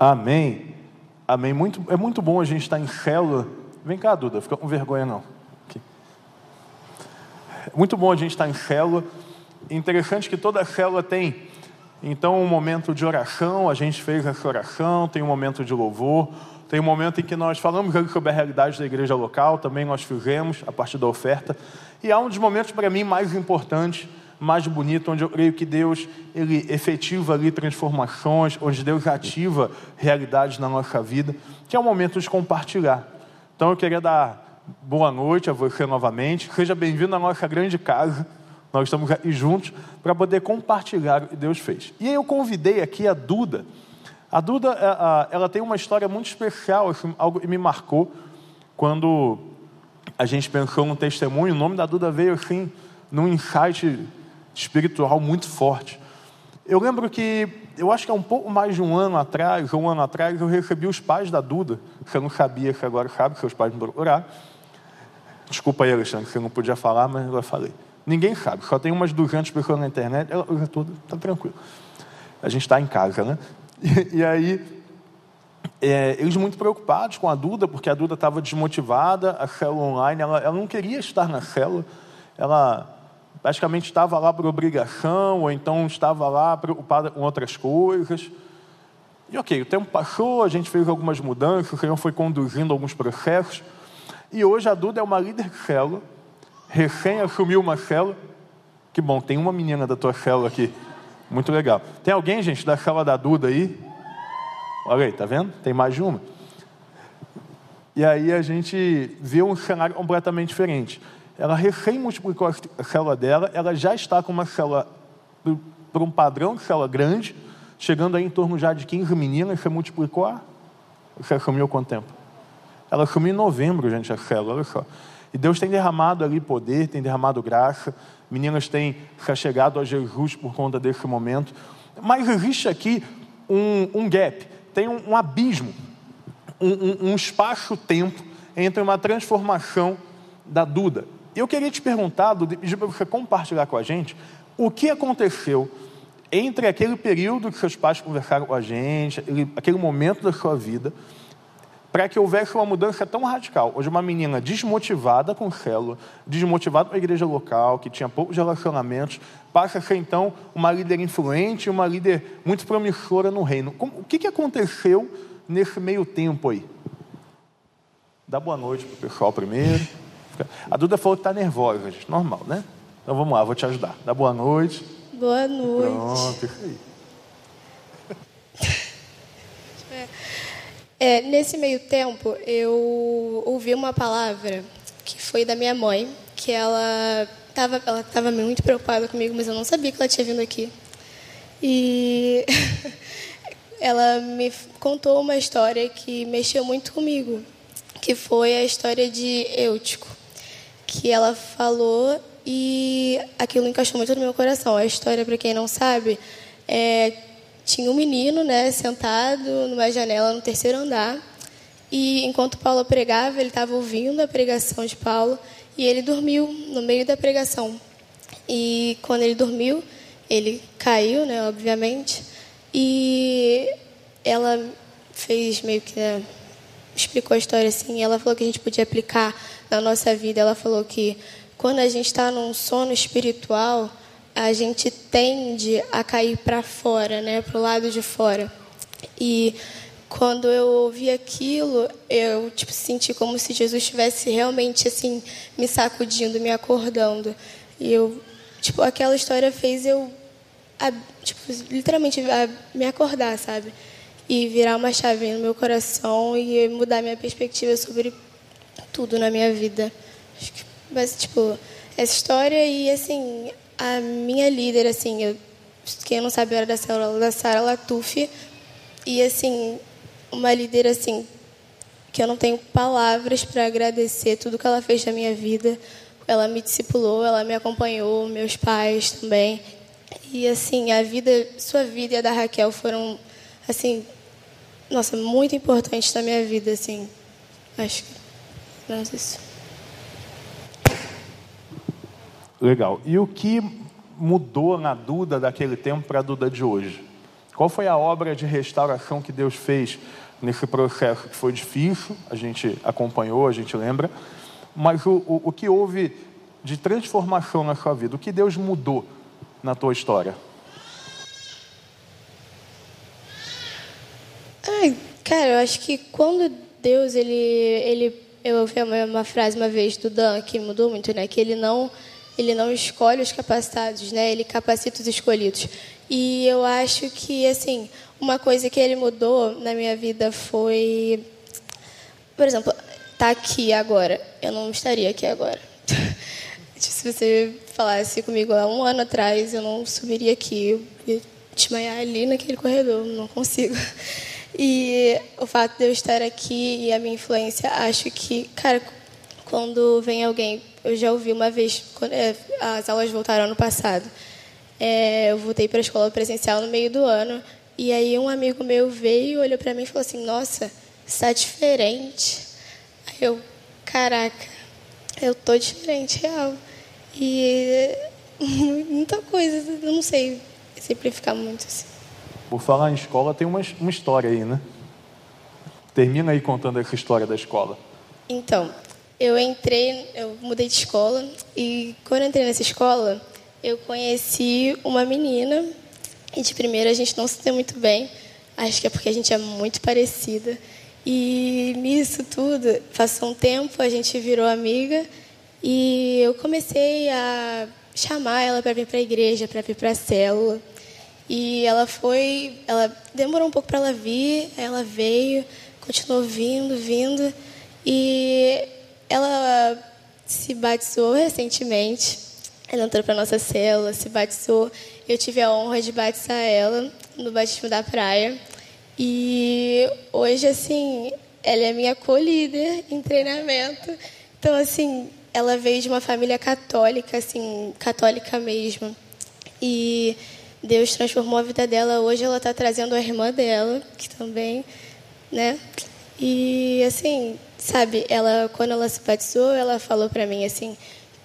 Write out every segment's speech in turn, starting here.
Amém. Amém. Muito, é muito bom a gente estar em célula. Vem cá, Duda, fica com vergonha não. Aqui. Muito bom a gente estar em célula. Interessante que toda célula tem então um momento de oração, a gente fez essa oração, tem um momento de louvor, tem um momento em que nós falamos sobre a realidade da igreja local, também nós fizemos a partir da oferta. E há um dos momentos para mim mais importantes, mais bonito, onde eu creio que Deus ele efetiva ali transformações, onde Deus ativa realidades na nossa vida, que é o momento de compartilhar. Então eu queria dar boa noite a você novamente, seja bem-vindo à nossa grande casa. Nós estamos aqui juntos para poder compartilhar o que Deus fez. E aí eu convidei aqui a Duda. A Duda, é, ela tem uma história muito especial, assim, algo que me marcou quando a gente pensou no testemunho. O nome da Duda veio assim, num insight espiritual muito forte. Eu lembro que, eu acho que há um pouco mais de um ano atrás, um ano atrás, eu recebi os pais da Duda. Você não sabia, que agora sabe, seus pais me procuraram. Desculpa aí, Alexandre, você não podia falar, mas eu falei. Ninguém sabe, só tem umas 200 pessoas na internet, usa tudo, está tranquilo. A gente está em casa, né? E, e aí, é, eles muito preocupados com a Duda, porque a Duda estava desmotivada, a célula online, ela, ela não queria estar na célula, ela praticamente estava lá por obrigação, ou então estava lá preocupada com outras coisas. E ok, o tempo passou, a gente fez algumas mudanças, o Senhor foi conduzindo alguns processos, e hoje a Duda é uma líder de célula, recém assumiu uma célula. Que bom, tem uma menina da tua célula aqui. Muito legal. Tem alguém, gente, da célula da Duda aí? Olha aí, tá vendo? Tem mais de uma. E aí a gente vê um cenário completamente diferente. Ela recém multiplicou a célula dela, ela já está com uma célula para um padrão de célula grande, chegando aí em torno já de 15 meninas, você multiplicou a... Você assumiu quanto tempo? Ela assumiu em novembro, gente, a célula, olha só. E Deus tem derramado ali poder, tem derramado graça. Meninas têm chegado a Jesus por conta desse momento. Mas existe aqui um, um gap, tem um, um abismo, um, um espaço-tempo entre uma transformação da Duda. Eu queria te perguntar, pedir para você compartilhar com a gente o que aconteceu entre aquele período que seus pais conversaram com a gente, aquele momento da sua vida, para que houvesse uma mudança tão radical. Hoje, uma menina desmotivada com célula, desmotivada com a igreja local, que tinha poucos relacionamentos, passa a ser então uma líder influente, uma líder muito promissora no reino. O que, que aconteceu nesse meio tempo aí? Dá boa noite para o pessoal primeiro. A Duda falou que está nervosa, gente. Normal, né? Então vamos lá, vou te ajudar. Dá boa noite. Boa noite. Pronto, isso aí. É, nesse meio tempo, eu ouvi uma palavra que foi da minha mãe, que ela estava ela tava muito preocupada comigo, mas eu não sabia que ela tinha vindo aqui. E ela me contou uma história que mexeu muito comigo, que foi a história de Eutico, que ela falou e aquilo encaixou muito no meu coração. A história, para quem não sabe, é tinha um menino, né, sentado numa janela no terceiro andar. E enquanto Paulo pregava, ele estava ouvindo a pregação de Paulo e ele dormiu no meio da pregação. E quando ele dormiu, ele caiu, né, obviamente. E ela fez meio que né, explicou a história assim. ela falou que a gente podia aplicar na nossa vida. Ela falou que quando a gente está num sono espiritual, a gente tende a cair para fora, né, para o lado de fora. E quando eu ouvi aquilo, eu tipo senti como se Jesus estivesse realmente assim me sacudindo, me acordando. E eu, tipo, aquela história fez eu tipo, literalmente me acordar, sabe? E virar uma chave no meu coração e mudar minha perspectiva sobre tudo na minha vida. Acho que, mas, tipo, essa história e, assim, a minha líder, assim, eu, quem não sabe, era da célula da Sara Latuf. E, assim, uma líder, assim, que eu não tenho palavras para agradecer tudo que ela fez na minha vida. Ela me discipulou, ela me acompanhou, meus pais também. E, assim, a vida, sua vida e a da Raquel foram, assim, nossa, muito importantes na minha vida, assim. Acho que. Sei isso. Legal. E o que mudou na Duda daquele tempo para a Duda de hoje? Qual foi a obra de restauração que Deus fez nesse processo que foi difícil, a gente acompanhou, a gente lembra, mas o, o, o que houve de transformação na sua vida, o que Deus mudou na tua história? Cara, eu acho que quando Deus, ele, ele eu ouvi uma, frase uma vez do Dan que mudou muito, né? Que ele não, ele não escolhe os capacitados, né? Ele capacita os escolhidos. E eu acho que, assim, uma coisa que ele mudou na minha vida foi, por exemplo, tá aqui agora. Eu não estaria aqui agora. Se você falasse comigo há um ano atrás, eu não subiria aqui. Eu ia desmaiar ali naquele corredor, não consigo. E o fato de eu estar aqui e a minha influência, acho que, cara, quando vem alguém, eu já ouvi uma vez, quando, é, as aulas voltaram ano passado, é, eu voltei para a escola presencial no meio do ano, e aí um amigo meu veio, olhou para mim e falou assim: Nossa, está diferente. Aí eu, caraca, eu tô diferente, real. E muita coisa, não sei simplificar muito assim. Por falar em escola, tem uma, uma história aí, né? Termina aí contando essa história da escola. Então, eu entrei, eu mudei de escola e quando eu entrei nessa escola, eu conheci uma menina e de primeira a gente não se deu muito bem. Acho que é porque a gente é muito parecida. E nisso tudo, passou um tempo, a gente virou amiga e eu comecei a chamar ela para vir para a igreja, para vir para a célula. E ela foi, ela demorou um pouco para ela vir, ela veio, continuou vindo, vindo e ela se batizou recentemente. Ela entrou para nossa célula, se batizou. Eu tive a honra de batizar ela no batismo da praia. E hoje, assim, ela é minha co-líder em treinamento. Então, assim, ela veio de uma família católica, assim, católica mesmo. E Deus transformou a vida dela. Hoje ela está trazendo a irmã dela, que também, né? E assim, sabe, ela quando ela se batizou, ela falou para mim assim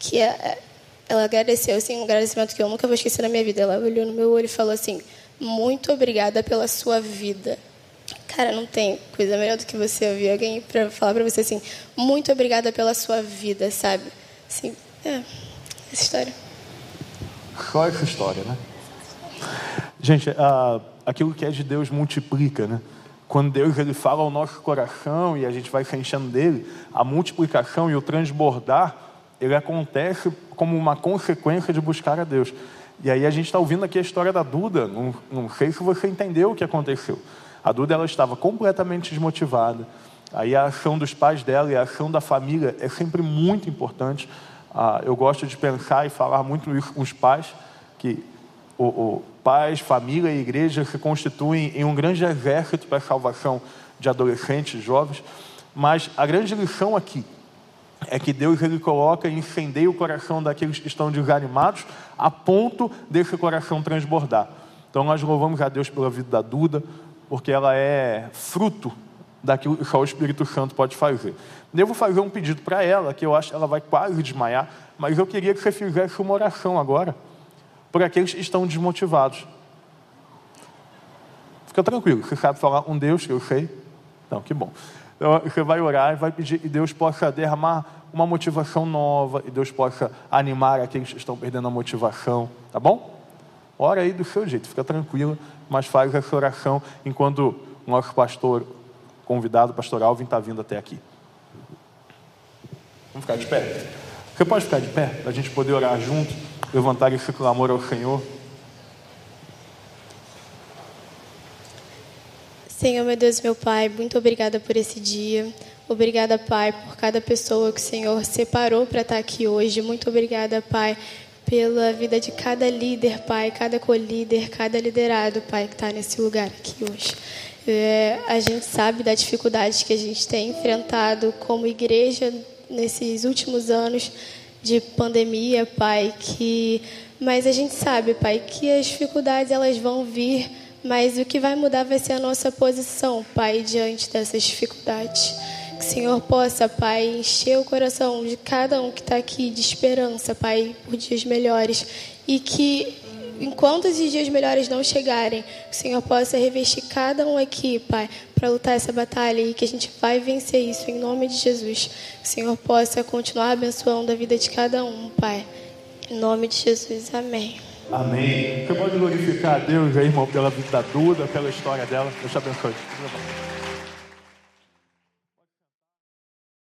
que ela agradeceu, assim, um agradecimento que eu nunca vou esquecer na minha vida. Ela olhou no meu olho e falou assim: "Muito obrigada pela sua vida". Cara, não tem coisa melhor do que você ouvir alguém para falar para você assim: "Muito obrigada pela sua vida", sabe? Assim, é, essa história. É essa história, né? Gente, uh, aquilo que é de Deus multiplica, né? Quando Deus ele fala ao nosso coração e a gente vai se enchendo dele, a multiplicação e o transbordar, ele acontece como uma consequência de buscar a Deus. E aí a gente está ouvindo aqui a história da Duda, não, não sei se você entendeu o que aconteceu. A Duda ela estava completamente desmotivada. Aí a ação dos pais dela e a ação da família é sempre muito importante. Ah, eu gosto de pensar e falar muito isso com os pais, que o, o pais, família e igreja se constituem em um grande exército para a salvação de adolescentes, jovens. Mas a grande lição aqui é que Deus ele coloca e incendeia o coração daqueles que estão desanimados a ponto desse coração transbordar. Então nós louvamos a Deus pela vida da Duda, porque ela é fruto daquilo que só o Espírito Santo pode fazer. Devo fazer um pedido para ela, que eu acho que ela vai quase desmaiar, mas eu queria que você fizesse uma oração agora por aqueles que estão desmotivados. Fica tranquilo, você sabe falar um Deus eu sei? Não, que bom. Então, você vai orar e vai pedir que Deus possa derramar uma motivação nova e Deus possa animar aqueles que estão perdendo a motivação, tá bom? Ora aí do seu jeito, fica tranquilo, mas faz essa oração enquanto o nosso pastor, convidado, pastor Alvin, está vindo até aqui. Vamos ficar de pé? Você pode ficar de pé para a gente poder orar junto? Levantar esse clamor ao Senhor? Senhor, meu Deus, meu Pai, muito obrigada por esse dia. Obrigada, Pai, por cada pessoa que o Senhor separou para estar aqui hoje. Muito obrigada, Pai, pela vida de cada líder, Pai, cada co-líder, cada liderado, Pai, que está nesse lugar aqui hoje. É, a gente sabe da dificuldade que a gente tem enfrentado como igreja nesses últimos anos de pandemia, Pai, que mas a gente sabe, Pai, que as dificuldades elas vão vir, mas o que vai mudar vai ser a nossa posição, Pai, diante dessas dificuldades. Que o Senhor possa, Pai, encher o coração de cada um que está aqui de esperança, Pai, por dias melhores. E que enquanto esses dias melhores não chegarem, que o Senhor possa revestir cada um aqui, Pai, para lutar essa batalha e que a gente vai vencer isso em nome de Jesus. Que o Senhor possa continuar abençoando a vida de cada um, Pai. Em nome de Jesus, amém. Amém. Você pode glorificar a Deus aí, irmão, pela vida da Duda, pela história dela. Deus te abençoe.